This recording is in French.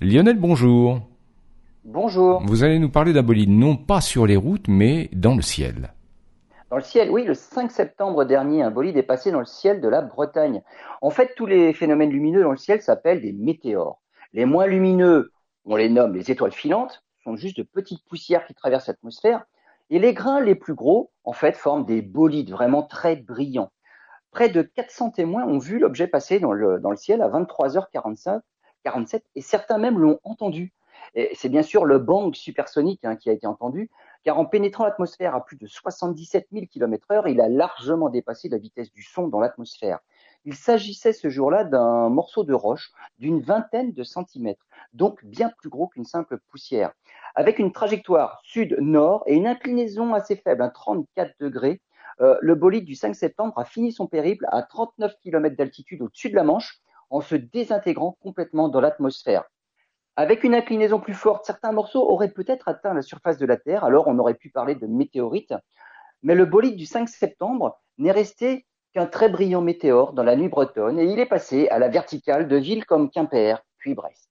Lionel, bonjour. Bonjour. Vous allez nous parler d'un bolide non pas sur les routes, mais dans le ciel. Dans le ciel, oui, le 5 septembre dernier, un bolide est passé dans le ciel de la Bretagne. En fait, tous les phénomènes lumineux dans le ciel s'appellent des météores. Les moins lumineux, on les nomme les étoiles filantes, sont juste de petites poussières qui traversent l'atmosphère. Et les grains les plus gros, en fait, forment des bolides vraiment très brillants. Près de 400 témoins ont vu l'objet passer dans le, dans le ciel à 23h45 47 et certains même l'ont entendu. C'est bien sûr le bang supersonique hein, qui a été entendu, car en pénétrant l'atmosphère à plus de 77 000 km heure, il a largement dépassé la vitesse du son dans l'atmosphère. Il s'agissait ce jour-là d'un morceau de roche d'une vingtaine de centimètres, donc bien plus gros qu'une simple poussière. Avec une trajectoire sud-nord et une inclinaison assez faible, un 34 degrés, euh, le bolide du 5 septembre a fini son périple à 39 km d'altitude au-dessus de la Manche, en se désintégrant complètement dans l'atmosphère. Avec une inclinaison plus forte, certains morceaux auraient peut-être atteint la surface de la Terre, alors on aurait pu parler de météorite. Mais le bolide du 5 septembre n'est resté qu'un très brillant météore dans la nuit bretonne et il est passé à la verticale de villes comme Quimper, puis Brest.